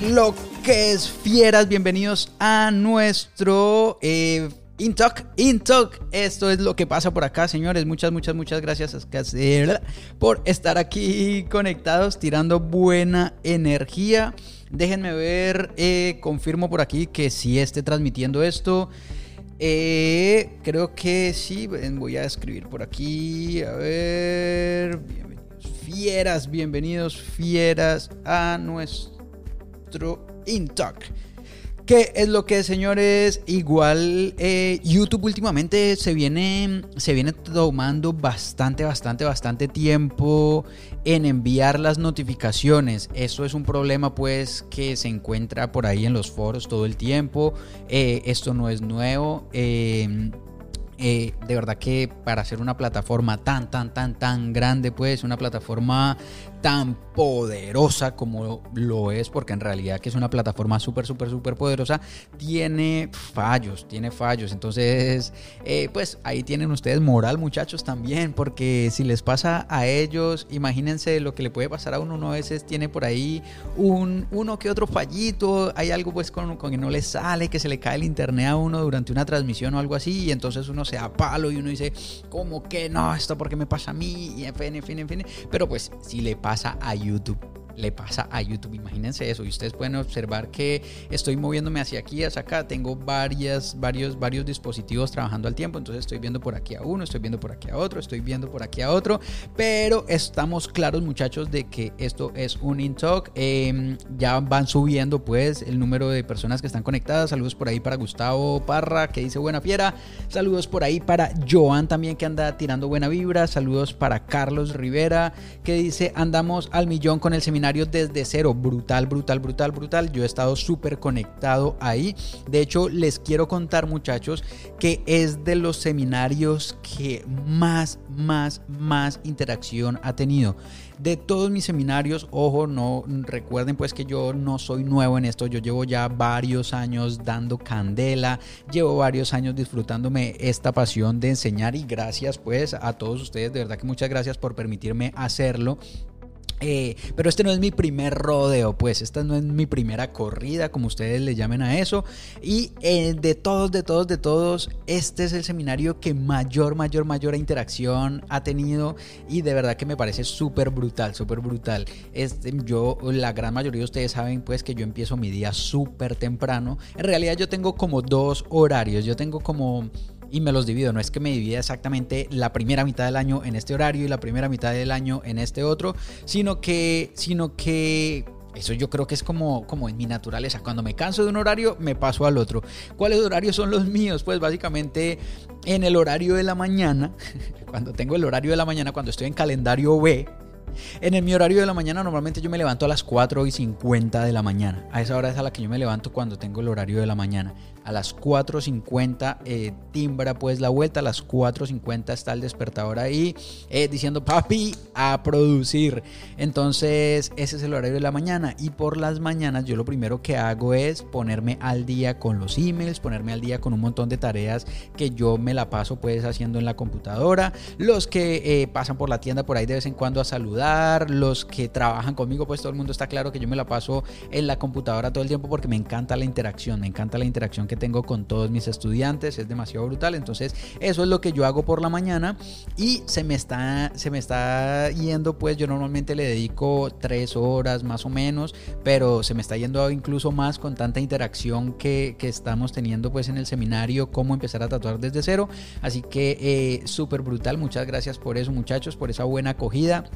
lo que es fieras? Bienvenidos a nuestro eh, Intalk. Esto es lo que pasa por acá, señores. Muchas, muchas, muchas gracias por estar aquí conectados, tirando buena energía. Déjenme ver, eh, confirmo por aquí que sí esté transmitiendo esto. Eh, creo que sí, voy a escribir por aquí. A ver, bienvenidos fieras, bienvenidos fieras a nuestro Intalk. ¿Qué es lo que, señores? Igual eh, YouTube últimamente se viene, se viene tomando bastante, bastante, bastante tiempo en enviar las notificaciones. Eso es un problema pues que se encuentra por ahí en los foros todo el tiempo. Eh, esto no es nuevo. Eh, de verdad que para hacer una plataforma tan, tan, tan, tan grande, pues una plataforma tan poderosa como lo es, porque en realidad que es una plataforma súper, súper, súper poderosa, tiene fallos, tiene fallos. Entonces, eh, pues ahí tienen ustedes moral, muchachos, también, porque si les pasa a ellos, imagínense lo que le puede pasar a uno. Uno a veces tiene por ahí un, uno que otro fallito, hay algo pues con, con que no le sale, que se le cae el internet a uno durante una transmisión o algo así, y entonces uno se da palo y uno dice, ¿cómo que no? ¿Esto porque me pasa a mí? Y en fin, en fin, en fin. Pero pues si le pasa pasa a YouTube le pasa a YouTube. Imagínense eso. Y ustedes pueden observar que estoy moviéndome hacia aquí, hacia acá. Tengo varias, varios, varios dispositivos trabajando al tiempo. Entonces estoy viendo por aquí a uno, estoy viendo por aquí a otro, estoy viendo por aquí a otro. Pero estamos claros, muchachos, de que esto es un InTalk. Eh, ya van subiendo, pues, el número de personas que están conectadas. Saludos por ahí para Gustavo Parra, que dice buena fiera. Saludos por ahí para Joan también, que anda tirando buena vibra. Saludos para Carlos Rivera, que dice andamos al millón con el seminario desde cero. Brutal, brutal, brutal, brutal. Yo he estado súper conectado ahí. De hecho, les quiero contar, muchachos, que es de los seminarios que más, más, más interacción ha tenido de todos mis seminarios, ojo, no recuerden pues que yo no soy nuevo en esto, yo llevo ya varios años dando candela, llevo varios años disfrutándome esta pasión de enseñar y gracias pues a todos ustedes, de verdad que muchas gracias por permitirme hacerlo. Eh, pero este no es mi primer rodeo, pues esta no es mi primera corrida, como ustedes le llamen a eso. Y eh, de todos, de todos, de todos, este es el seminario que mayor, mayor, mayor interacción ha tenido y de verdad que me parece súper brutal, súper brutal. Este, yo, la gran mayoría de ustedes saben pues que yo empiezo mi día súper temprano. En realidad yo tengo como dos horarios, yo tengo como y me los divido. No es que me divida exactamente la primera mitad del año en este horario y la primera mitad del año en este otro, sino que, sino que eso yo creo que es como, como en mi naturaleza. Cuando me canso de un horario, me paso al otro. ¿Cuáles horarios son los míos? Pues básicamente en el horario de la mañana, cuando tengo el horario de la mañana, cuando estoy en calendario B, en el, mi horario de la mañana normalmente yo me levanto a las 4 y 50 de la mañana. A esa hora es a la que yo me levanto cuando tengo el horario de la mañana a las 4.50 eh, timbra pues la vuelta, a las 4.50 está el despertador ahí eh, diciendo papi a producir. Entonces ese es el horario de la mañana. Y por las mañanas yo lo primero que hago es ponerme al día con los emails, ponerme al día con un montón de tareas que yo me la paso pues haciendo en la computadora, los que eh, pasan por la tienda por ahí de vez en cuando a saludar, los que trabajan conmigo pues todo el mundo está claro que yo me la paso en la computadora todo el tiempo porque me encanta la interacción, me encanta la interacción que tengo con todos mis estudiantes, es demasiado brutal. Entonces, eso es lo que yo hago por la mañana y se me está, se me está yendo, pues yo normalmente le dedico tres horas más o menos, pero se me está yendo incluso más con tanta interacción que, que estamos teniendo pues en el seminario, cómo empezar a tatuar desde cero. Así que eh, súper brutal, muchas gracias por eso muchachos, por esa buena acogida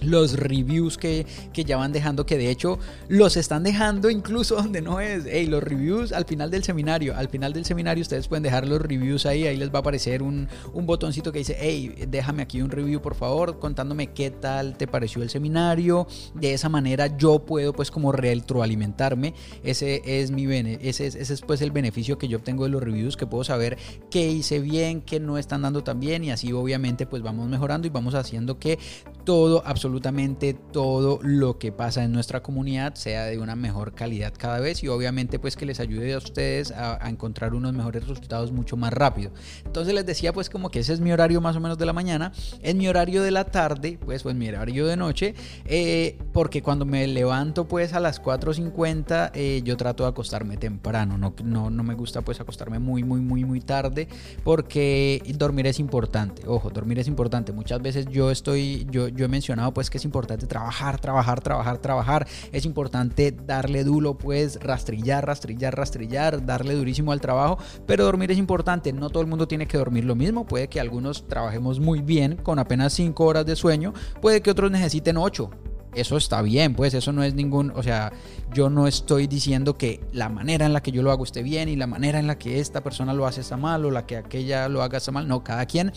los reviews que, ya van dejando, que de hecho los están dejando incluso donde no es. Hey, los reviews al final del seminario. Al final del seminario ustedes pueden dejar los reviews ahí. Ahí les va a aparecer un, botoncito que dice, hey, déjame aquí un review por favor, contándome qué tal te pareció el seminario. De esa manera yo puedo pues como retroalimentarme. Ese es mi ese es, ese es pues el beneficio que yo obtengo de los reviews, que puedo saber qué hice bien, qué no están dando tan bien y así obviamente pues vamos mejorando y vamos haciendo que todo absolutamente absolutamente todo lo que pasa en nuestra comunidad sea de una mejor calidad cada vez y obviamente pues que les ayude a ustedes a, encontrar unos mejores resultados mucho más rápido. Entonces les decía pues como que ese es mi horario más o menos de la mañana, en mi horario de la tarde pues pues mi horario de noche, eh, porque cuando me levanto pues a las 4.50 eh, yo trato de acostarme temprano, no, no, no me gusta pues acostarme muy muy muy muy tarde porque dormir es importante, ojo, dormir es importante, muchas veces yo estoy, yo, yo he mencionado pues que es importante trabajar, trabajar, trabajar, trabajar, es importante darle duro pues rastrillar, rastrillar, rastrillar, darle durísimo al trabajo, pero dormir es importante, no todo el mundo tiene que dormir lo mismo, puede que algunos trabajemos muy bien con apenas 5 horas de sueño, puede que otros necesiten 8 eso está bien, pues eso no es ningún, o sea, yo no estoy diciendo que la manera en la que yo lo hago esté bien y la manera en la que esta persona lo hace está mal o la que aquella lo haga está mal, no, cada quien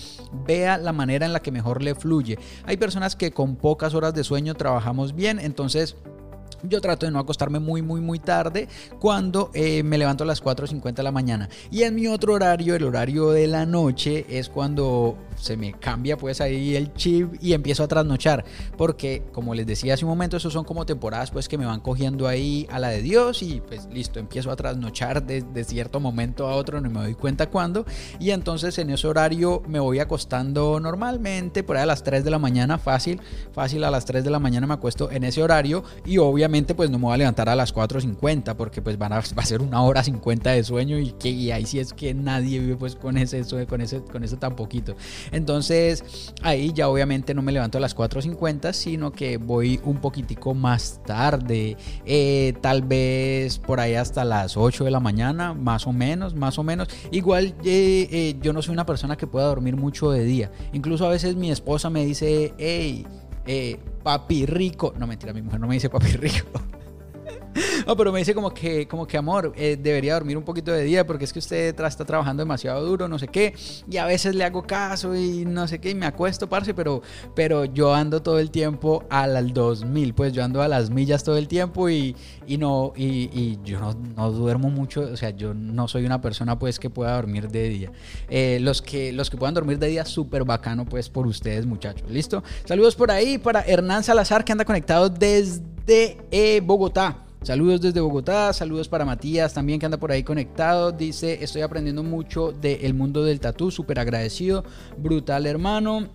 vea la manera en la que mejor le fluye. Hay personas que con pocas horas de sueño trabajamos bien, entonces yo trato de no acostarme muy, muy, muy tarde cuando eh, me levanto a las 4.50 de la mañana. Y en mi otro horario, el horario de la noche, es cuando se me cambia pues ahí el chip y empiezo a trasnochar. Porque como les decía hace un momento, esos son como temporadas pues que me van cogiendo ahí a la de Dios y pues listo, empiezo a trasnochar de, cierto momento a otro, no me doy cuenta cuándo. Y entonces en ese horario me voy acostando normalmente, por ahí a las 3 de la mañana, fácil, fácil a las 3 de la mañana me acuesto en ese horario y obviamente pues no me voy a levantar a las 4.50 porque pues van a, va a ser una hora 50 de sueño y, que, ahí sí es que nadie vive pues con ese, con ese, con eso tan poquito. Entonces ahí ya obviamente no me levanto a las 4.50, sino que voy un poquitico más tarde, eh, tal vez por ahí hasta las 8 de la mañana, más o menos, más o menos. Igual eh, eh, yo no soy una persona que pueda dormir mucho de día. Incluso a veces mi esposa me dice, hey, papi rico. No mentira, mi mujer no me dice papi rico. No, pero me dice como que, como que amor, eh, debería dormir un poquito de día porque es que usted está trabajando demasiado duro, no sé qué. Y a veces le hago caso y no sé qué, y me acuesto, parce, pero, pero yo ando todo el tiempo al 2000, pues yo ando a las millas todo el tiempo y, y no, y, yo no, duermo mucho, o sea, yo no soy una persona pues que pueda dormir de día. Eh, los, que, los que puedan dormir de día, súper bacano pues por ustedes muchachos, ¿listo? Saludos por ahí para Hernán Salazar que anda conectado desde eh, Bogotá. Saludos desde Bogotá, saludos para Matías también que anda por ahí conectado. Dice, estoy aprendiendo mucho del mundo del tatú, súper agradecido. Brutal hermano.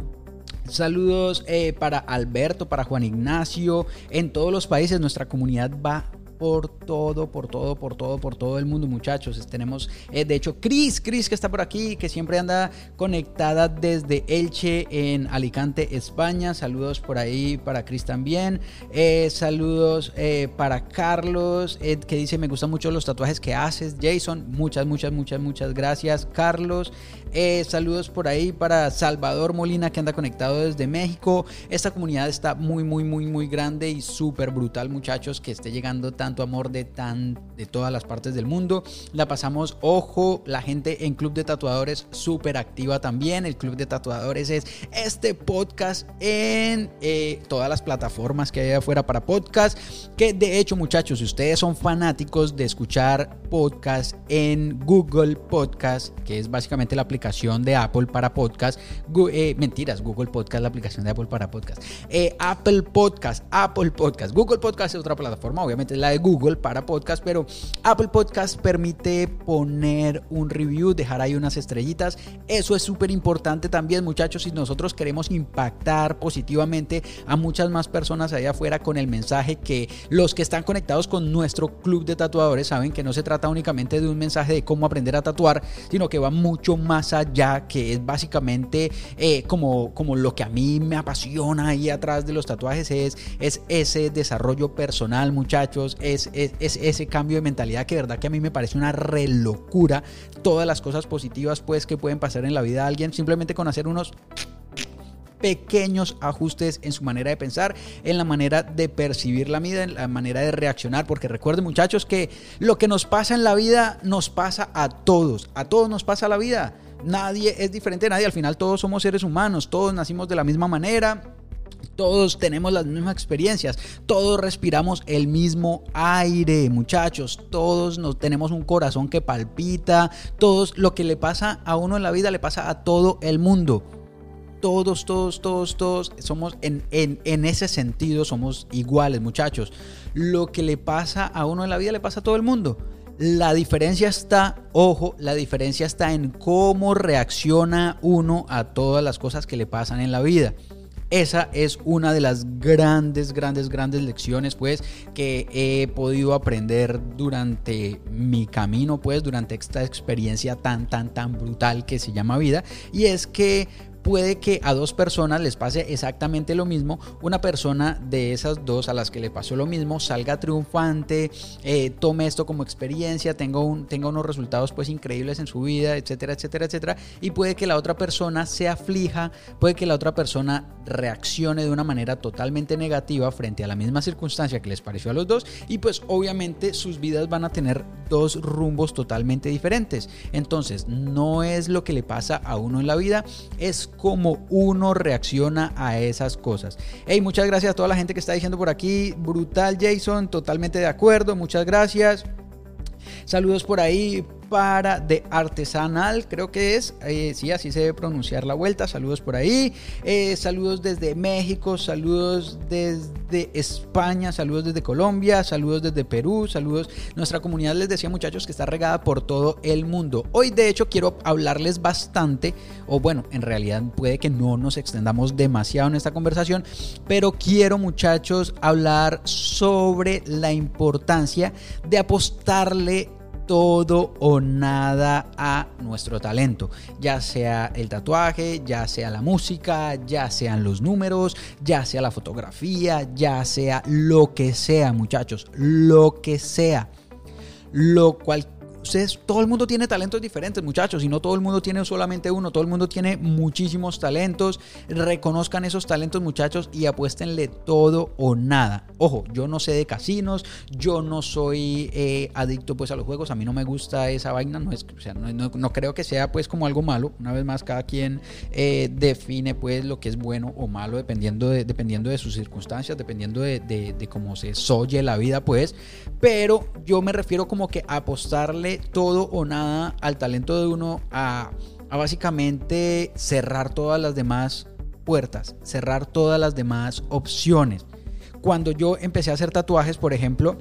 Saludos eh, para Alberto, para Juan Ignacio. En todos los países nuestra comunidad va por todo, por todo, por todo, por todo el mundo, muchachos. Tenemos, eh, de hecho, Cris, Cris que está por aquí, que siempre anda conectada desde Elche en Alicante, España. Saludos por ahí para Cris también. Eh, saludos eh, para Carlos, que dice, me gustan mucho los tatuajes que haces. Jason, muchas, muchas, muchas, muchas gracias. Carlos, saludos por ahí para Salvador Molina, que anda conectado desde México. Esta comunidad está muy, muy, muy, muy grande y súper brutal, muchachos, que esté llegando tan amor de, tan, de todas las partes del mundo. La pasamos, ojo, la gente en Club de Tatuadores súper activa también. El Club de Tatuadores es este podcast en eh, todas las plataformas que hay afuera para podcast. Que de hecho, muchachos, si ustedes son fanáticos de escuchar podcast en Google Podcast, que es básicamente la aplicación de Apple para podcast, eh, mentiras, Google Podcast, la aplicación de Apple para podcast, eh, Apple Podcast, Apple Podcast, Google Podcast es otra plataforma, obviamente es la de Google para podcast, pero Apple Podcast permite poner un review, dejar ahí unas estrellitas. Eso es súper importante también, muchachos, si nosotros queremos impactar positivamente a muchas más personas allá afuera con el mensaje que los que están conectados con nuestro club de tatuadores saben que no se trata únicamente de un mensaje de cómo aprender a tatuar, sino que va mucho más allá, que es básicamente eh, como, como lo que a mí me apasiona ahí atrás de los tatuajes, es, es ese desarrollo personal, muchachos, es, ese cambio de mentalidad que verdad que a mí me parece una relocura. Todas las cosas positivas pues que pueden pasar en la vida de alguien simplemente con hacer unos pequeños ajustes en su manera de pensar, en la manera de percibir la vida, en la manera de reaccionar, porque recuerden muchachos que lo que nos pasa en la vida nos pasa a todos, a todos nos pasa la vida. Nadie es diferente de nadie, al final todos somos seres humanos, todos nacimos de la misma manera, todos tenemos las mismas experiencias, todos respiramos el mismo aire, muchachos, todos nos tenemos un corazón que palpita, todos lo que le pasa a uno en la vida le pasa a todo el mundo. todos, todos, todos, todos somos en, en, en, ese sentido, somos iguales, muchachos. Lo que le pasa a uno en la vida le pasa a todo el mundo. La diferencia está, ojo, la diferencia está en cómo reacciona uno a todas las cosas que le pasan en la vida. Esa es una de las grandes, grandes, grandes lecciones, pues, que he podido aprender durante mi camino, pues, durante esta experiencia tan, tan, tan brutal que se llama vida. Y es que puede que a dos personas les pase exactamente lo mismo. Una persona de esas dos a las que le pasó lo mismo salga triunfante, eh, tome esto como experiencia, tenga, un, tenga unos resultados pues increíbles en su vida, etcétera, etcétera, etcétera. Y puede que la otra persona se aflija, puede que la otra persona reaccione de una manera totalmente negativa frente a la misma circunstancia que les pareció a los dos. Y pues obviamente sus vidas van a tener dos rumbos totalmente diferentes. Entonces no es lo que le pasa a uno en la vida, es cómo uno reacciona a esas cosas. Hey, muchas gracias a toda la gente que está diciendo por aquí. Brutal Jason, totalmente de acuerdo. Muchas gracias. Saludos por ahí para de artesanal, creo que es. Eh, sí, así se debe pronunciar la vuelta. Saludos por ahí. Eh, saludos desde México, saludos desde España, saludos desde Colombia, saludos desde Perú, saludos. Nuestra comunidad, les decía muchachos, que está regada por todo el mundo. Hoy, de hecho, quiero hablarles bastante, o bueno, en realidad puede que no nos extendamos demasiado en esta conversación, pero quiero, muchachos, hablar sobre la importancia de apostarle todo o nada a nuestro talento, ya sea el tatuaje, ya sea la música, ya sean los números, ya sea la fotografía, ya sea lo que sea, muchachos, lo que sea. Lo cual Ustedes, todo el mundo tiene talentos diferentes, muchachos, y no todo el mundo tiene solamente uno, todo el mundo tiene muchísimos talentos. Reconozcan esos talentos, muchachos, y apuéstenle todo o nada. Ojo, yo no sé de casinos, yo no soy eh, adicto pues a los juegos, a mí no me gusta esa vaina, no, es, o sea, no, creo que sea pues como algo malo. Una vez más, cada quien eh, define pues lo que es bueno o malo dependiendo de, dependiendo de sus circunstancias, dependiendo de, de cómo se soye la vida pues. Pero yo me refiero como que apostarle todo o nada al talento de uno a, básicamente cerrar todas las demás puertas, cerrar todas las demás opciones. Cuando yo empecé a hacer tatuajes, por ejemplo,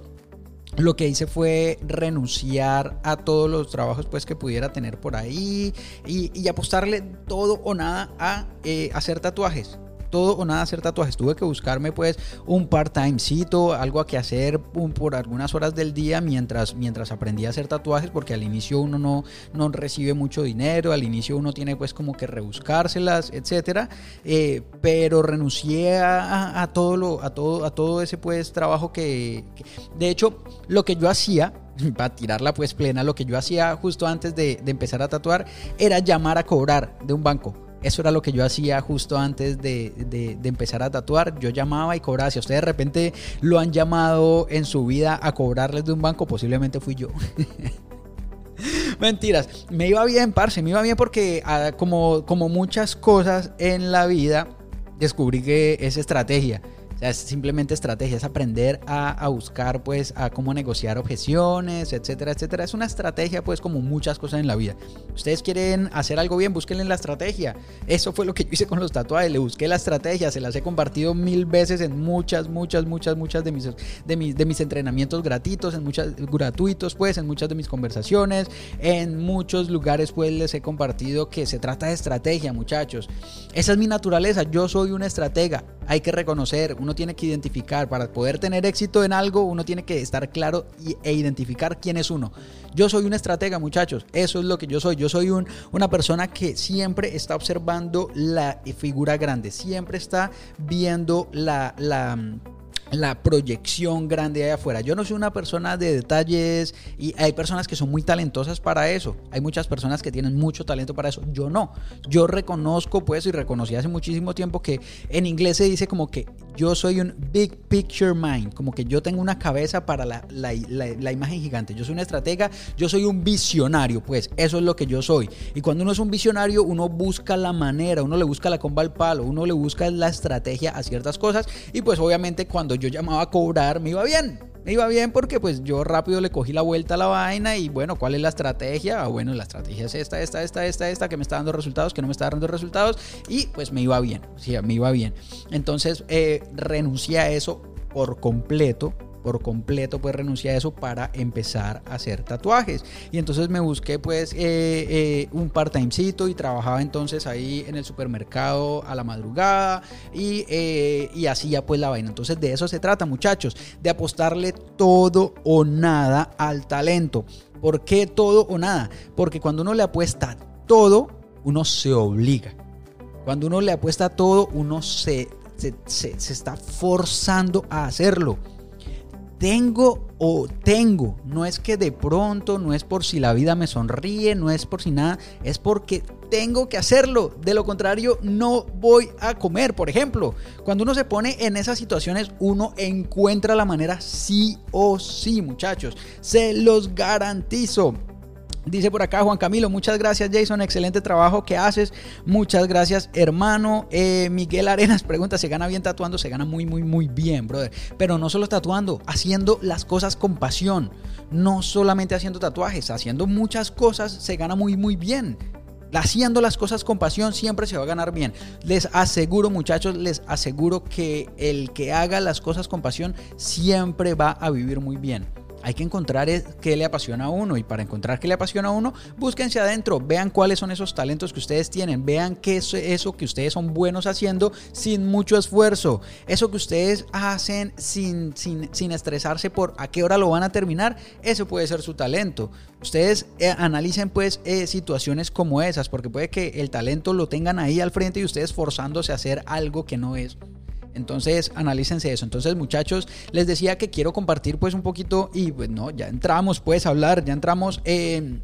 lo que hice fue renunciar a todos los trabajos pues que pudiera tener por ahí y, apostarle todo o nada a eh, hacer tatuajes todo o nada hacer tatuajes. Tuve que buscarme pues un part-timecito, algo a que hacer por algunas horas del día mientras, mientras aprendí a hacer tatuajes, porque al inicio uno no, no recibe mucho dinero, al inicio uno tiene pues como que rebuscárselas, etcétera. Eh, pero renuncié a, todo lo, a todo, a todo ese pues trabajo que, de hecho, lo que yo hacía para tirarla pues plena, lo que yo hacía justo antes de, empezar a tatuar era llamar a cobrar de un banco. Eso era lo que yo hacía justo antes de, empezar a tatuar. Yo llamaba y cobraba. Si ustedes de repente lo han llamado en su vida a cobrarles de un banco, posiblemente fui yo. Mentiras, me iba bien, parce, me iba bien porque ah, como, como muchas cosas en la vida, descubrí que es estrategia es simplemente estrategia, es aprender a, buscar, pues, a cómo negociar objeciones, etcétera, etcétera. Es una estrategia, pues, como muchas cosas en la vida. Ustedes quieren hacer algo bien, búsquenle la estrategia. Eso fue lo que yo hice con los tatuajes, le busqué la estrategia, se las he compartido mil veces en muchas, muchas, muchas, muchas de mis, de mis, de mis entrenamientos gratuitos, en muchas, gratuitos, pues, en muchas de mis conversaciones, en muchos lugares, pues, les he compartido que se trata de estrategia, muchachos. Esa es mi naturaleza, yo soy una estratega, hay que reconocer, uno tiene que identificar, para poder tener éxito en algo, uno tiene que estar claro e identificar quién es uno. Yo soy un estratega, muchachos, eso es lo que yo soy. Yo soy un, una persona que siempre está observando la figura grande, siempre está viendo la... la proyección grande ahí afuera. Yo no soy una persona de detalles y hay personas que son muy talentosas para eso. Hay muchas personas que tienen mucho talento para eso. Yo no. Yo reconozco pues y reconocí hace muchísimo tiempo que en inglés se dice como que yo soy un big picture mind, como que yo tengo una cabeza para la, la, imagen gigante. Yo soy una estratega, yo soy un visionario, pues eso es lo que yo soy. Y cuando uno es un visionario, uno busca la manera, uno le busca la comba al palo, uno le busca la estrategia a ciertas cosas y pues obviamente cuando yo llamaba a cobrar me iba bien. Me iba bien porque pues yo rápido le cogí la vuelta a la vaina y bueno, ¿cuál es la estrategia? Ah, bueno, la estrategia es esta, esta, esta, esta, esta, que me está dando resultados, que no me está dando resultados y pues me iba bien, sí, me iba bien. Entonces eh, renuncié a eso por completo por completo pues renuncié a eso para empezar a hacer tatuajes. Y entonces me busqué pues eh, eh, un part-timecito y trabajaba entonces ahí en el supermercado a la madrugada y, eh, y hacía pues la vaina. Entonces de eso se trata muchachos de apostarle todo o nada al talento. ¿por qué todo o nada? porque cuando uno le apuesta todo uno se obliga. Cuando uno le apuesta todo uno se, se, está forzando a hacerlo tengo o tengo. No es que de pronto, no es por si la vida me sonríe, no es por si nada, es porque tengo que hacerlo. De lo contrario, no voy a comer. Por ejemplo, cuando uno se pone en esas situaciones, uno encuentra la manera sí o sí, muchachos. Se los garantizo. Dice por acá Juan Camilo, muchas gracias Jason, excelente trabajo que haces. Muchas gracias hermano. Eh, Miguel Arenas pregunta, ¿se gana bien tatuando? Se gana muy, muy, muy bien, brother. Pero no solo tatuando, haciendo las cosas con pasión. No solamente haciendo tatuajes, haciendo muchas cosas se gana muy, muy bien. Haciendo las cosas con pasión siempre se va a ganar bien. Les aseguro muchachos, les aseguro que el que haga las cosas con pasión siempre va a vivir muy bien. Hay que encontrar qué le apasiona a uno y para encontrar qué le apasiona a uno, búsquense adentro, vean cuáles son esos talentos que ustedes tienen, vean qué es eso que ustedes son buenos haciendo sin mucho esfuerzo, eso que ustedes hacen sin, sin, estresarse por a qué hora lo van a terminar, eso puede ser su talento. Ustedes eh, analicen pues eh, situaciones como esas, porque puede que el talento lo tengan ahí al frente y ustedes forzándose a hacer algo que no es. Entonces, analícense eso. Entonces, muchachos, les decía que quiero compartir pues un poquito y pues no, ya entramos pues a hablar, ya entramos en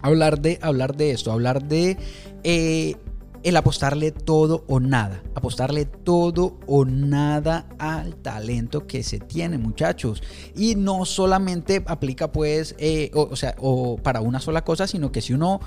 hablar de hablar de esto, hablar de eh, el apostarle todo o nada, apostarle todo o nada al talento que se tiene, muchachos. Y no solamente aplica pues, eh, o sea, o para una sola cosa, sino que si uno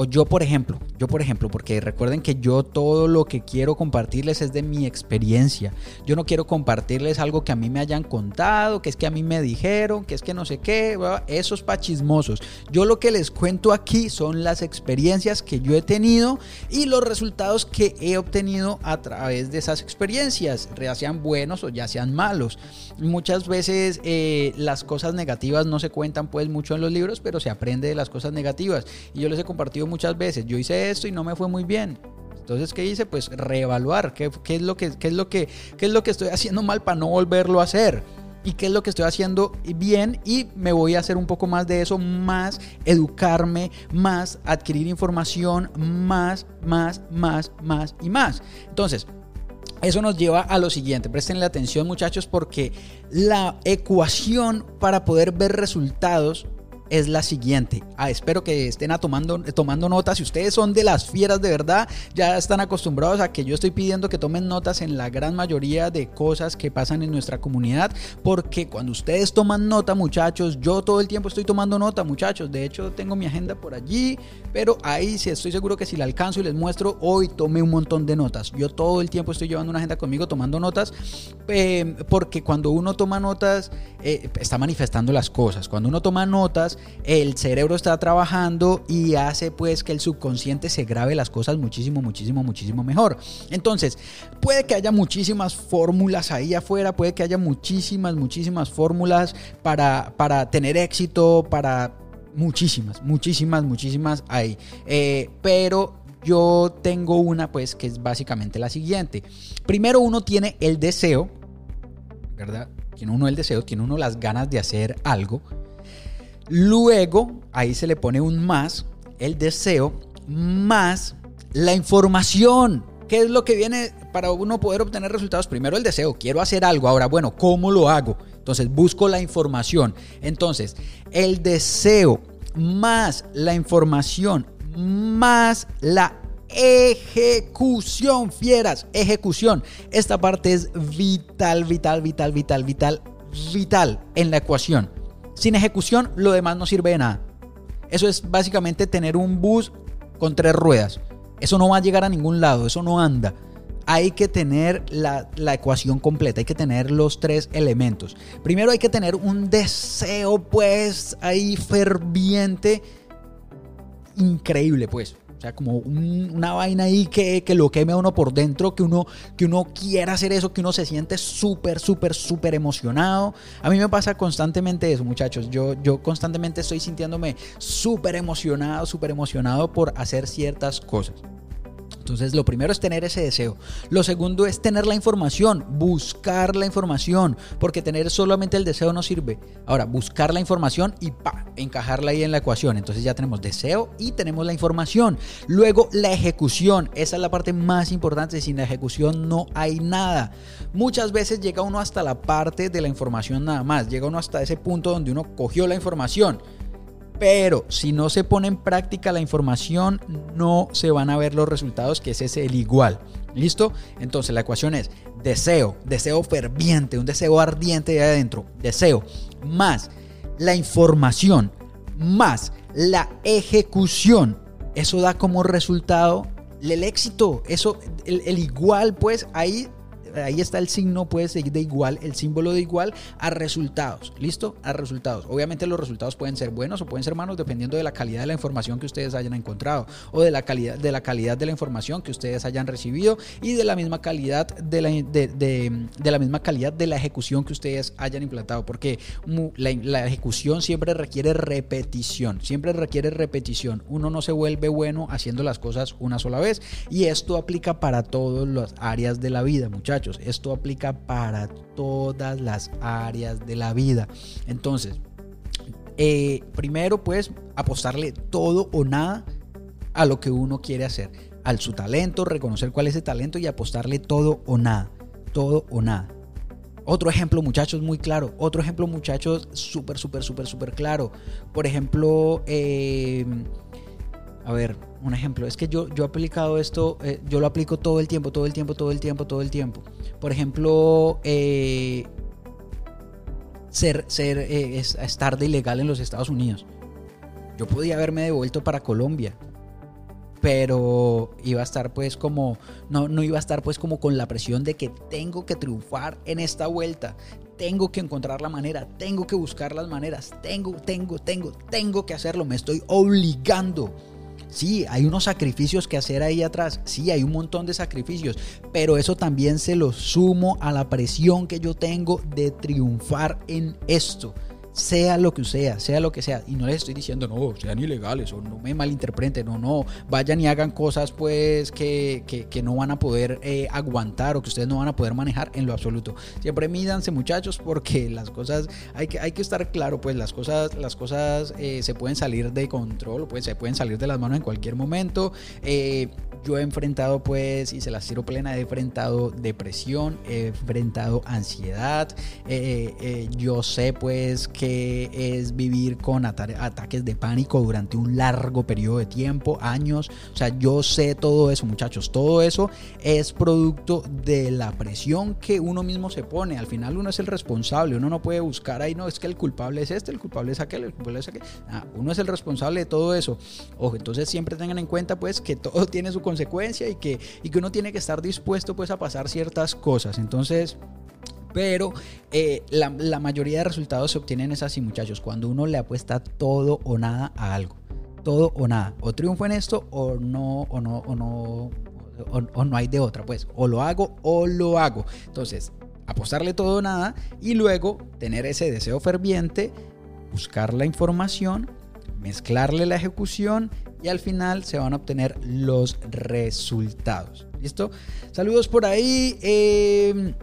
o yo, por ejemplo, yo por ejemplo, porque recuerden que yo todo lo que quiero compartirles es de mi experiencia. Yo no quiero compartirles algo que a mí me hayan contado, que es que a mí me dijeron, que es que no sé qué, esos pachismosos. Yo lo que les cuento aquí son las experiencias que yo he tenido y los resultados que he obtenido a través de esas experiencias, ya sean buenos o ya sean malos. Muchas veces eh, las cosas negativas no se cuentan pues mucho en los libros, pero se aprende de las cosas negativas. Y yo les he compartido muchas veces, yo hice esto y no me fue muy bien. Entonces, ¿qué hice? Pues reevaluar qué, es lo que, qué, es lo que, qué es lo que estoy haciendo mal para no volverlo a hacer y qué es lo que estoy haciendo bien y me voy a hacer un poco más de eso, más educarme, más adquirir información, más, más, más, más y más. Entonces, eso nos lleva a lo siguiente, prestenle atención muchachos porque la ecuación para poder ver resultados es la siguiente. Ah, espero que estén tomando, tomando notas. Si ustedes son de las fieras de verdad, ya están acostumbrados a que yo estoy pidiendo que tomen notas en la gran mayoría de cosas que pasan en nuestra comunidad. Porque cuando ustedes toman nota, muchachos, yo todo el tiempo estoy tomando nota, muchachos. De hecho, tengo mi agenda por allí. Pero ahí sí estoy seguro que si la alcanzo y les muestro, hoy tomé un montón de notas. Yo todo el tiempo estoy llevando una agenda conmigo tomando notas. Eh, porque cuando uno toma notas, eh, está manifestando las cosas. Cuando uno toma notas, el cerebro está trabajando y hace pues que el subconsciente se grabe las cosas muchísimo, muchísimo, muchísimo mejor. Entonces, puede que haya muchísimas fórmulas ahí afuera, puede que haya muchísimas, muchísimas fórmulas para, para tener éxito, para muchísimas, muchísimas, muchísimas hay. Eh, pero yo tengo una pues que es básicamente la siguiente. Primero uno tiene el deseo, ¿verdad? Tiene uno el deseo, tiene uno las ganas de hacer algo. Luego, ahí se le pone un más, el deseo, más la información. ¿Qué es lo que viene para uno poder obtener resultados? Primero el deseo, quiero hacer algo. Ahora, bueno, ¿cómo lo hago? Entonces, busco la información. Entonces, el deseo más la información más la ejecución, fieras, ejecución. Esta parte es vital, vital, vital, vital, vital, vital en la ecuación. Sin ejecución, lo demás no sirve de nada. Eso es básicamente tener un bus con tres ruedas. Eso no va a llegar a ningún lado, eso no anda. hay que tener la, la, ecuación completa, hay que tener los tres elementos. Primero hay que tener un deseo, pues, ahí ferviente, increíble, pues. O sea, como una vaina ahí que, que, lo queme a uno por dentro, que uno, que uno quiera hacer eso, que uno se siente súper, súper, súper emocionado. A mí me pasa constantemente eso, muchachos. Yo, yo constantemente estoy sintiéndome súper emocionado, súper emocionado por hacer ciertas cosas. Entonces, lo primero es tener ese deseo. Lo segundo es tener la información, buscar la información, porque tener solamente el deseo no sirve. Ahora, buscar la información y pa, encajarla ahí en la ecuación. Entonces ya tenemos deseo y tenemos la información. Luego, la ejecución. Esa es la parte más importante. Sin la ejecución no hay nada. Muchas veces llega uno hasta la parte de la información nada más. Llega uno hasta ese punto donde uno cogió la información pero si no se pone en práctica la información, no se van a ver los resultados, que ese es el igual. ¿Listo? Entonces la ecuación es deseo, deseo ferviente, un deseo ardiente de adentro, deseo, más la información, más la ejecución. Eso da como resultado el éxito. Eso, el, el igual, pues ahí ahí está el signo, seguir de igual, el símbolo de igual a resultados. ¿Listo? A resultados. Obviamente los resultados pueden ser buenos o pueden ser malos dependiendo de la calidad de la información que ustedes hayan encontrado o de la calidad de la, calidad de la información que ustedes hayan recibido y de la misma calidad de la, de, la misma calidad de la ejecución que ustedes hayan implantado. Porque la, la ejecución siempre requiere repetición, siempre requiere repetición. Uno no se vuelve bueno haciendo las cosas una sola vez y esto aplica para todas las áreas de la vida, muchachos. Esto aplica para todas las áreas de la vida. Entonces, eh, primero pues apostarle todo o nada a lo que uno quiere hacer, al su talento, reconocer cuál es el talento y apostarle todo o nada, todo o nada. Otro ejemplo, muchachos, muy claro. Otro ejemplo, muchachos, súper, súper, súper, súper claro. Por ejemplo, eh, a ver, un ejemplo, es que yo, yo he aplicado esto, eh, yo lo aplico todo el tiempo, todo el tiempo, todo el tiempo, todo el tiempo. Por ejemplo, eh, ser, ser eh, estar de ilegal en los Estados Unidos. Yo podía haberme devuelto para Colombia, pero iba a estar pues como no no iba a estar pues como con la presión de que tengo que triunfar en esta vuelta tengo que encontrar la manera tengo que buscar las maneras tengo tengo tengo tengo que hacerlo me estoy obligando Sí, hay unos sacrificios que hacer ahí atrás. Sí, hay un montón de sacrificios. Pero eso también se lo sumo a la presión que yo tengo de triunfar en esto sea lo que sea, sea lo que sea. Y no les estoy diciendo, no, sean ilegales o no me malinterpreten, no, no, vayan y hagan cosas pues que, que, no van a poder eh, aguantar o que ustedes no van a poder manejar en lo absoluto. Siempre mídanse muchachos porque las cosas, hay que, hay que estar claro, pues las cosas, las cosas eh, se pueden salir de control, pues se pueden salir de las manos en cualquier momento. Eh, yo he enfrentado pues, y se las tiro plena, he enfrentado depresión, he enfrentado ansiedad, yo sé pues que es vivir con ataques de pánico durante un largo periodo de tiempo, años. O sea, yo sé todo eso, muchachos. Todo eso es producto de la presión que uno mismo se pone. Al final uno es el responsable. Uno no puede buscar ahí, no, es que el culpable es este, el culpable es aquel, el culpable es aquel. Ah, uno es el responsable de todo eso. Ojo, entonces siempre tengan en cuenta pues que todo tiene su consecuencia y que, y que uno tiene que estar dispuesto pues a pasar ciertas cosas. Entonces pero eh, la, mayoría de resultados se obtienen es así, muchachos, cuando uno le apuesta todo o nada a algo. Todo o nada. O triunfo en esto o no, o no, o no, o, no hay de otra, pues. O lo hago o lo hago. Entonces, apostarle todo o nada y luego tener ese deseo ferviente, buscar la información, mezclarle la ejecución y al final se van a obtener los resultados. ¿Listo? Saludos por ahí. Eh,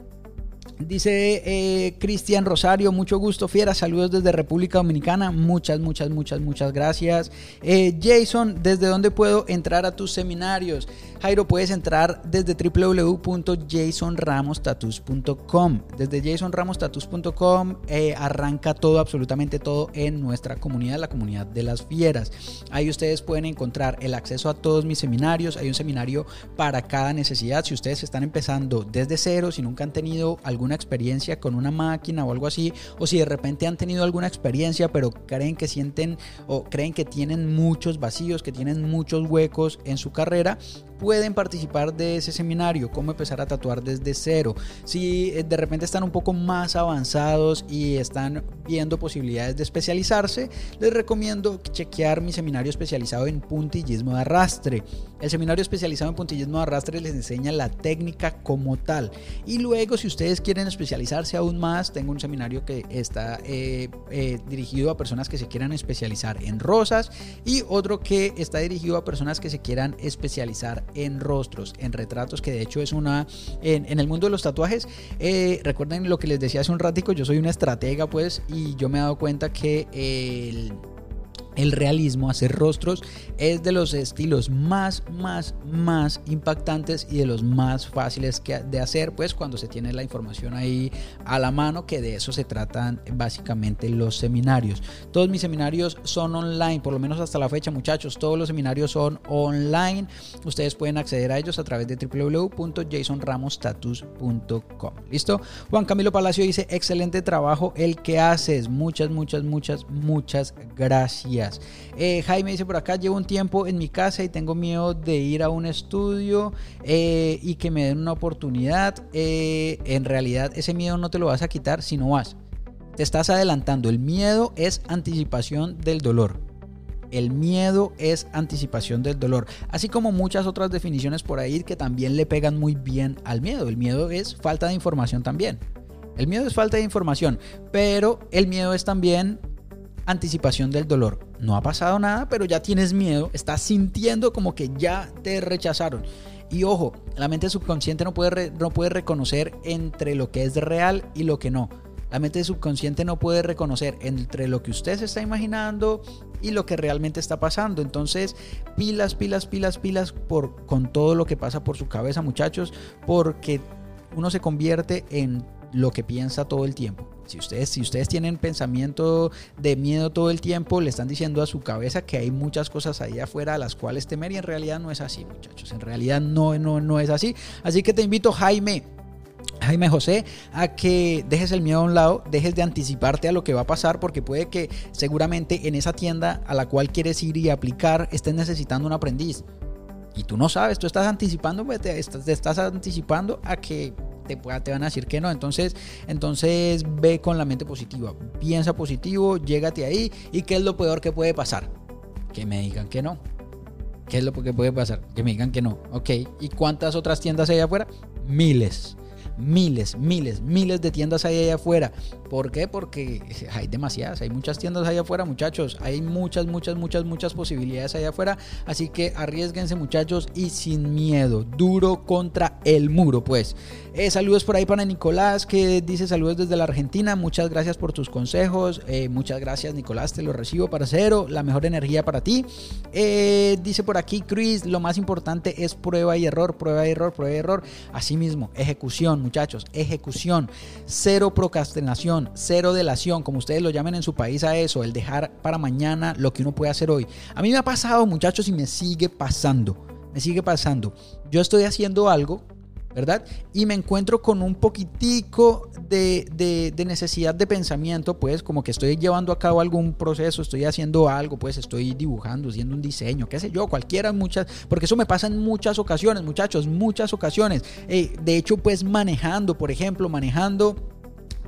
Dice eh, Cristian Rosario, mucho gusto, fiera. Saludos desde República Dominicana. Muchas, muchas, muchas, muchas gracias. Eh, Jason, ¿desde dónde puedo entrar a tus seminarios? Jairo, puedes entrar desde www.jasonramostatus.com. Desde jasonramostatus.com eh, arranca todo, absolutamente todo en nuestra comunidad, la comunidad de las fieras. Ahí ustedes pueden encontrar el acceso a todos mis seminarios. Hay un seminario para cada necesidad. Si ustedes están empezando desde cero, si nunca han tenido algún alguna experiencia con una máquina o algo así, o si de repente han tenido alguna experiencia pero creen que sienten o creen que tienen muchos vacíos, que tienen muchos huecos en su carrera, pueden participar de ese seminario, cómo empezar a tatuar desde cero. Si eh, de repente están un poco más avanzados y están viendo posibilidades de especializarse, les recomiendo chequear mi seminario especializado en puntillismo de arrastre. El seminario especializado en puntillismo de arrastre les enseña la técnica como tal. Y luego, si ustedes quieren especializarse aún más, tengo un seminario que está eh, eh, dirigido a personas que se quieran especializar en rosas y otro que está dirigido a personas que se quieran especializar en rostros, en retratos, que de hecho es una, en, el mundo de los tatuajes, eh, recuerden lo que les decía hace un ratico, yo soy una estratega pues y yo me he dado cuenta que el el realismo, hacer rostros, es de los estilos más, más, más impactantes y de los más fáciles que de hacer, pues cuando se tiene la información ahí a la mano, que de eso se tratan básicamente los seminarios. Todos mis seminarios son online, por lo menos hasta la fecha, muchachos, todos los seminarios son online. Ustedes pueden acceder a ellos a través de www.jasonramostatus.com. ¿Listo? Juan Camilo Palacio dice, excelente trabajo el que haces. Muchas, muchas, muchas, muchas gracias. Eh, Jaime dice por acá, llevo un tiempo en mi casa y tengo miedo de ir a un estudio eh, y que me den una oportunidad. Eh, en realidad ese miedo no te lo vas a quitar si no vas. Te estás adelantando. El miedo es anticipación del dolor. El miedo es anticipación del dolor, así como muchas otras definiciones por ahí que también le pegan muy bien al miedo. El miedo es falta de información también. El miedo es falta de información, pero el miedo es también anticipación del dolor. No ha pasado nada, pero ya tienes miedo, estás sintiendo como que ya te rechazaron. Y ojo, la mente subconsciente no puede, no puede reconocer entre lo que es real y lo que no. La mente subconsciente no puede reconocer entre lo que usted se está imaginando y lo que realmente está pasando. Entonces, pilas, pilas, pilas, pilas por, con todo lo que pasa por su cabeza, muchachos, porque uno se convierte en lo que piensa todo el tiempo. Si ustedes, si ustedes tienen pensamiento de miedo todo el tiempo, le están diciendo a su cabeza que hay muchas cosas ahí afuera a las cuales temer y en realidad no es así, muchachos. En realidad no, no, no es así. Así que te invito, Jaime, Jaime José, a que dejes el miedo a un lado, dejes de anticiparte a lo que va a pasar, porque puede que seguramente en esa tienda a la cual quieres ir y aplicar estés necesitando un aprendiz. Y tú no sabes, tú estás anticipando, pues, te estás anticipando a que te, van a decir que no. Entonces, entonces ve con la mente positiva, piensa positivo, llégate ahí. ¿Y qué es lo peor que puede pasar? Que me digan que no. ¿Qué es lo que puede pasar? Que me digan que no. Ok. ¿Y cuántas otras tiendas hay afuera? Miles miles, miles, miles de tiendas hay allá afuera. ¿Por qué? Porque hay demasiadas, hay muchas tiendas allá afuera, muchachos. Hay muchas, muchas, muchas, muchas posibilidades allá afuera. Así que arriesguense, muchachos, y sin miedo. Duro contra el muro, pues. Eh, saludos por ahí para Nicolás, que dice saludos desde la Argentina. Muchas gracias por tus consejos. Eh, muchas gracias, Nicolás. Te lo recibo, para cero La mejor energía para ti. Eh, dice por aquí, Chris, lo más importante es prueba y error, prueba y error, prueba y error. Asimismo, ejecución muchachos. Ejecución, cero procrastinación, cero delación, como ustedes lo llamen en su país a eso, el dejar para mañana lo que uno puede hacer hoy. A mí me ha pasado, muchachos, y me sigue pasando. Me sigue pasando. Yo estoy haciendo algo ¿verdad? Y me encuentro con un poquitico de, necesidad de pensamiento, pues como que estoy llevando a cabo algún proceso, estoy haciendo algo, pues estoy dibujando, haciendo un diseño, qué sé yo, cualquiera, muchas, porque eso me pasa en muchas ocasiones, muchachos, muchas ocasiones. Eh, de hecho, pues manejando, por ejemplo, manejando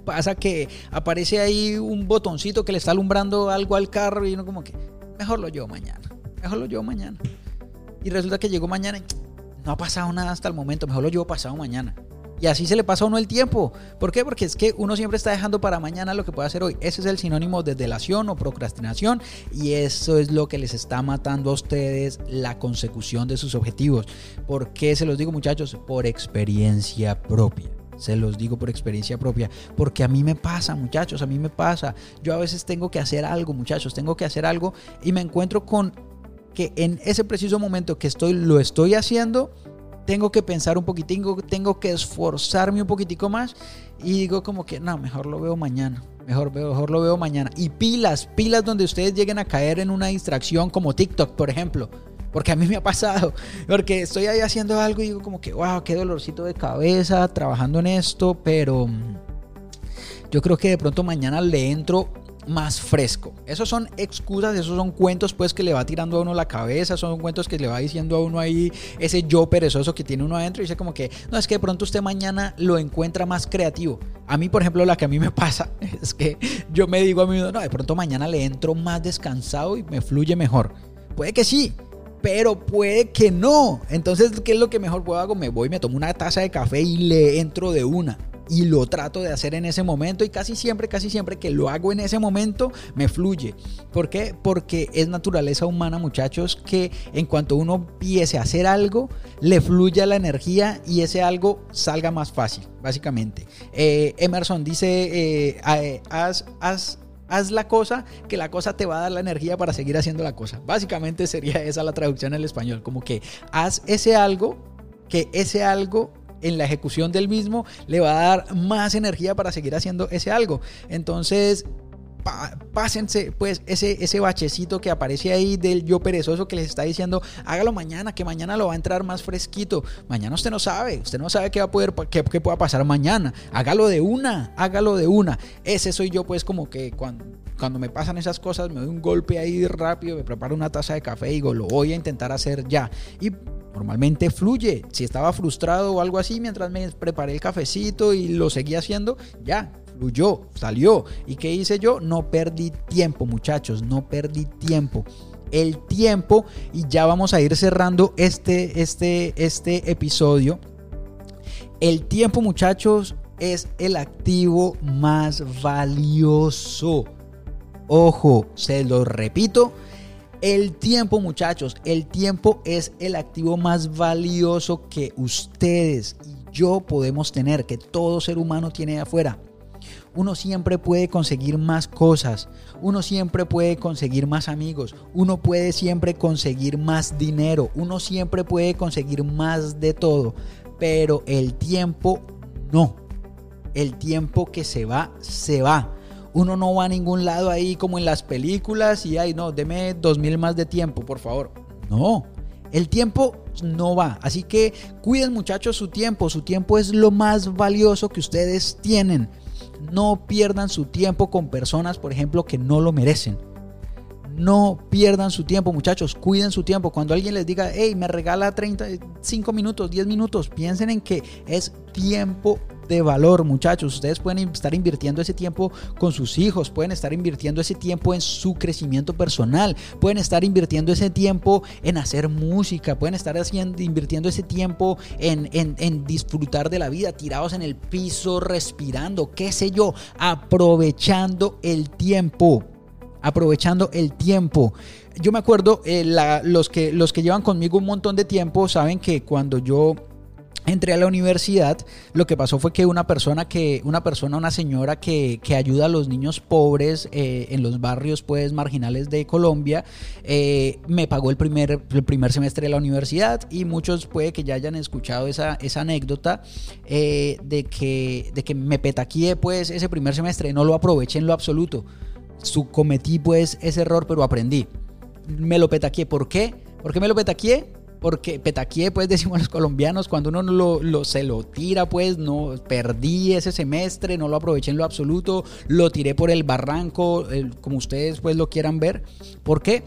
pasa que aparece ahí un botoncito que le está alumbrando algo al carro y uno como que, mejor lo llevo mañana, mejor lo llevo mañana. Y resulta que llegó mañana y no ha pasado nada hasta el momento, mejor lo llevo pasado mañana. Y así se le pasa a uno el tiempo. ¿Por qué? Porque es que uno siempre está dejando para mañana lo que puede hacer hoy. Ese es el sinónimo de delación o procrastinación y eso es lo que les está matando a ustedes la consecución de sus objetivos. ¿Por qué se los digo muchachos? Por experiencia propia. Se los digo por experiencia propia, porque a mí me pasa, muchachos, a mí me pasa. Yo a veces tengo que hacer algo, muchachos, tengo que hacer algo y me encuentro con que en ese preciso momento que estoy, lo estoy haciendo, tengo que pensar un poquitín, tengo que esforzarme un poquitico más y digo como que no, mejor lo veo mañana. Mejor, mejor lo veo mañana. Y pilas, pilas donde ustedes lleguen a caer en una distracción como TikTok, por ejemplo. Porque a mí me ha pasado. Porque estoy ahí haciendo algo y digo como que, wow, qué dolorcito de cabeza trabajando en esto. Pero yo creo que de pronto mañana le entro más fresco. Esos son excusas, esos son cuentos pues que le va tirando a uno la cabeza, son cuentos que le va diciendo a uno ahí ese yo perezoso que tiene uno adentro y dice como que, no, es que de pronto usted mañana lo encuentra más creativo. A mí, por ejemplo, la que a mí me pasa es que yo me digo a mí, no, de pronto mañana le entro más descansado y me fluye mejor. Puede que sí, pero puede que no. Entonces, ¿qué es lo que mejor puedo hago? Me voy, me tomo una taza de café y le entro de una y lo trato de hacer en ese momento y casi siempre, casi siempre que lo hago en ese momento me fluye. ¿Por qué? Porque es naturaleza humana, muchachos, que en cuanto uno empiece a hacer algo, le fluya la energía y ese algo salga más fácil, básicamente. Eh, Emerson dice, eh, eh, haz, haz haz la cosa que la cosa te va a dar la energía para seguir haciendo la cosa. Básicamente sería esa la traducción el español, como que haz ese algo, que ese algo en la ejecución del mismo le va a dar más energía para seguir haciendo ese algo. Entonces, pásense pues ese, ese bachecito que aparece ahí del yo perezoso que les está diciendo hágalo mañana que mañana lo va a entrar más fresquito. Mañana usted no sabe usted no sabe qué va a poder qué, qué pueda pasar mañana. Hágalo de una hágalo de una. Ese soy yo pues como que cuando cuando me pasan esas cosas me doy un golpe ahí rápido me preparo una taza de café y digo lo voy a intentar hacer ya y Normalmente fluye. Si estaba frustrado o algo así, mientras me preparé el cafecito y lo seguía haciendo, ya, fluyó, salió. ¿Y qué hice yo? No perdí tiempo, muchachos, no perdí tiempo. El tiempo, y ya vamos a ir cerrando este, este, este episodio. El tiempo, muchachos, es el activo más valioso. Ojo, se lo repito, el tiempo, muchachos, el tiempo es el activo más valioso que ustedes y yo podemos tener, que todo ser humano tiene afuera. Uno siempre puede conseguir más cosas, uno siempre puede conseguir más amigos, uno puede siempre conseguir más dinero, uno siempre puede conseguir más de todo, pero el tiempo no. El tiempo que se va, se va uno no va a ningún lado ahí como en las películas y ay, no, deme dos mil más de tiempo, por favor. No, el tiempo no va. Así que cuiden muchachos su tiempo. Su tiempo es lo más valioso que ustedes tienen. No pierdan su tiempo con personas, por ejemplo, que no lo merecen. No pierdan su tiempo, muchachos. Cuiden su tiempo. Cuando alguien les diga, hey, me regala 35 minutos, 10 minutos, piensen en que es tiempo de valor, muchachos. Ustedes pueden estar invirtiendo ese tiempo con sus hijos, pueden estar invirtiendo ese tiempo en su crecimiento personal, pueden estar invirtiendo ese tiempo en hacer música, pueden estar invirtiendo ese tiempo en, en disfrutar de la vida, tirados en el piso, respirando, qué sé yo, aprovechando el tiempo aprovechando el tiempo. Yo me acuerdo, eh, los, que, los que llevan conmigo un montón de tiempo saben que cuando yo entré a la universidad, lo que pasó fue que una persona que, una persona, una señora que, ayuda a los niños pobres eh, en los barrios pues marginales de Colombia, eh, me pagó el primer, el primer semestre de la universidad y muchos puede que ya hayan escuchado esa, esa anécdota eh, de, que, de que me petaqué pues ese primer semestre, no lo aproveché en lo absoluto. Su, cometí pues ese error, pero aprendí. Me lo petaqué. ¿Por qué? ¿Por qué me lo petaqué? Porque petaqué, pues decimos los colombianos, cuando uno lo, se lo tira, pues no perdí ese semestre, no lo aproveché en lo absoluto, lo tiré por el barranco, como ustedes pues lo quieran ver. ¿Por qué?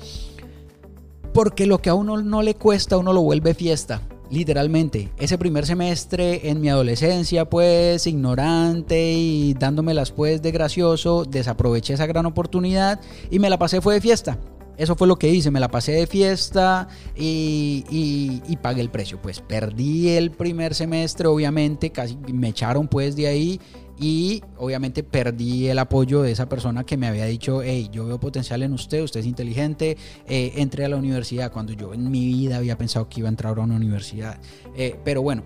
Porque lo que a uno no le cuesta, uno lo vuelve fiesta. Literalmente, ese primer semestre en mi adolescencia, pues ignorante y dándomelas pues de gracioso, desaproveché esa gran oportunidad y me la pasé fue de fiesta. Eso fue lo que hice, me la pasé de fiesta y, pagué el precio. Pues perdí el primer semestre, obviamente, casi me echaron pues de ahí y obviamente perdí el apoyo de esa persona que me había dicho, hey, yo veo potencial en usted, usted es inteligente, eh, entré a la universidad cuando yo en mi vida había pensado que iba a entrar a una universidad. Eh, pero bueno,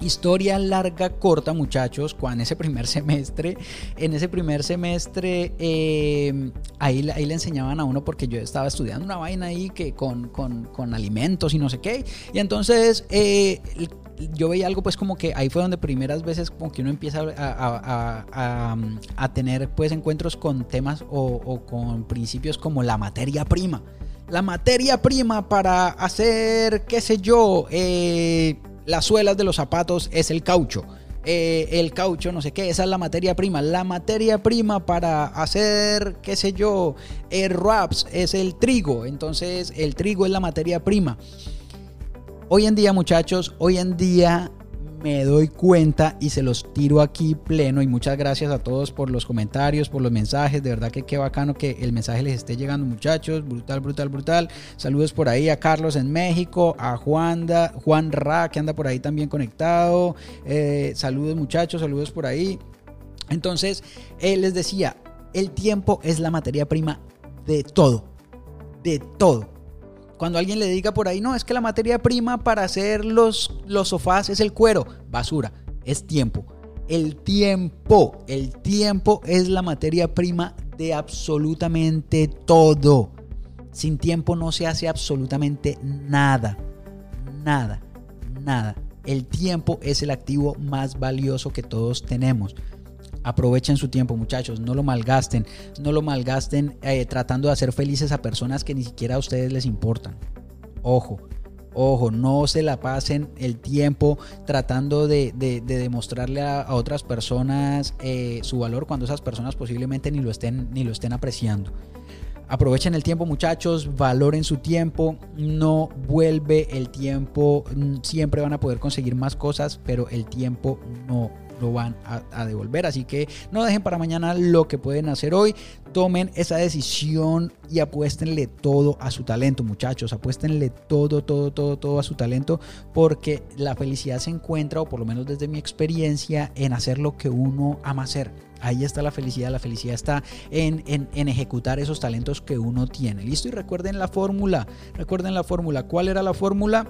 Historia larga, corta, muchachos, en ese primer semestre, en ese primer semestre, eh, ahí, ahí le enseñaban a uno porque yo estaba estudiando una vaina ahí que con, con, alimentos y no sé qué. Y entonces eh, yo veía algo pues como que ahí fue donde primeras veces como que uno empieza a, a, tener pues encuentros con temas o, o con principios como la materia prima la materia prima para hacer, qué sé yo, eh, las suelas de los zapatos es el caucho. Eh, el caucho, no sé qué, esa es la materia prima. La materia prima para hacer, qué sé yo, el wraps es el trigo. Entonces el trigo es la materia prima. Hoy en día, muchachos, hoy en día me doy cuenta y se los tiro aquí pleno y muchas gracias a todos por los comentarios, por los mensajes, de verdad que qué bacano que el mensaje les esté llegando muchachos, brutal, brutal, brutal. Saludos por ahí a Carlos en México, a Juan, Ra que anda por ahí también conectado, eh, saludos muchachos, saludos por ahí. Entonces, él les decía, el tiempo es la materia prima de todo, de todo. Cuando alguien le diga por ahí, no, es que la materia prima para hacer los, los sofás es el cuero, basura, es tiempo. El tiempo, el tiempo es la materia prima de absolutamente todo. Sin tiempo no se hace absolutamente nada, nada, nada. El tiempo es el activo más valioso que todos tenemos. Aprovechen su tiempo, muchachos, no lo malgasten, no lo malgasten eh, tratando de hacer felices a personas que ni siquiera a ustedes les importan. Ojo, ojo, no se la pasen el tiempo tratando de, demostrarle a, otras personas eh, su valor cuando esas personas posiblemente ni lo estén, ni lo estén apreciando. Aprovechen el tiempo muchachos, valoren su tiempo, no vuelve el tiempo, mm, siempre van a poder conseguir más cosas, pero el tiempo no lo van a, devolver. Así que no dejen para mañana lo que pueden hacer hoy. Tomen esa decisión y apuéstenle todo a su talento, muchachos. Apuéstenle todo, todo, todo, todo a su talento. Porque la felicidad se encuentra, o por lo menos desde mi experiencia, en hacer lo que uno ama hacer. Ahí está la felicidad. La felicidad está en, en, en, ejecutar esos talentos que uno tiene. Listo. Y recuerden la fórmula. Recuerden la fórmula. ¿Cuál era la fórmula?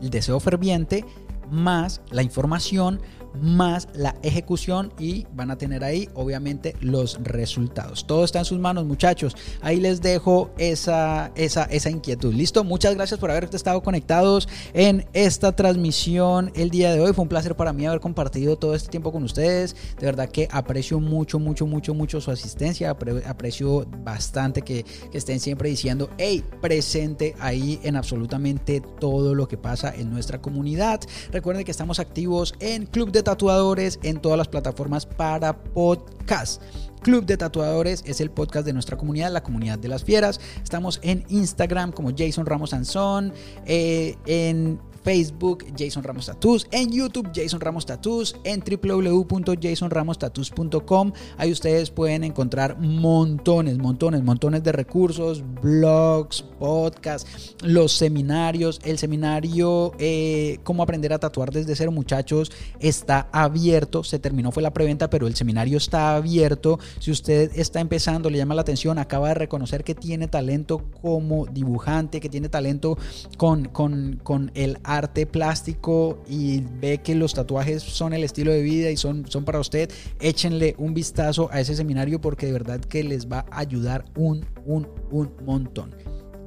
El deseo ferviente más la información más la ejecución y van a tener ahí obviamente los resultados. Todo está en sus manos muchachos. Ahí les dejo esa, esa, esa inquietud. Listo, muchas gracias por haber estado conectados en esta transmisión el día de hoy. Fue un placer para mí haber compartido todo este tiempo con ustedes. De verdad que aprecio mucho, mucho, mucho, mucho su asistencia. Aprecio bastante que, estén siempre diciendo, hey, presente ahí en absolutamente todo lo que pasa en nuestra comunidad. Recuerden que estamos activos en Club de Tatuadores en todas las plataformas para podcast. Club de Tatuadores es el podcast de nuestra comunidad, la comunidad de las fieras. Estamos en Instagram como Jason Ramos Sansón, eh, en Facebook Jason Ramos Tattoos, en YouTube Jason Ramos Tattoos, en www.jasonramostattoos.com. Ahí ustedes pueden encontrar montones, montones, montones de recursos, blogs, podcasts, los seminarios. El seminario eh, Cómo aprender a tatuar desde cero, muchachos, está abierto. Se terminó, fue la preventa, pero el seminario está abierto. Si usted está empezando, le llama la atención, acaba de reconocer que tiene talento como dibujante, que tiene talento con, con, con el arte arte plástico y ve que los tatuajes son el estilo de vida y son, son para usted, échenle un vistazo a ese seminario porque de verdad que les va a ayudar un, un, un montón.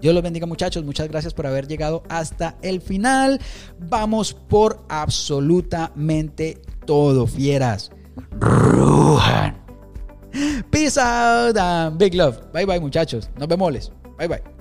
Dios los bendiga muchachos, muchas gracias por haber llegado hasta el final. Vamos por absolutamente todo, fieras. Rujan. Peace out and big love. Bye bye muchachos. Nos vemos. Bye bye.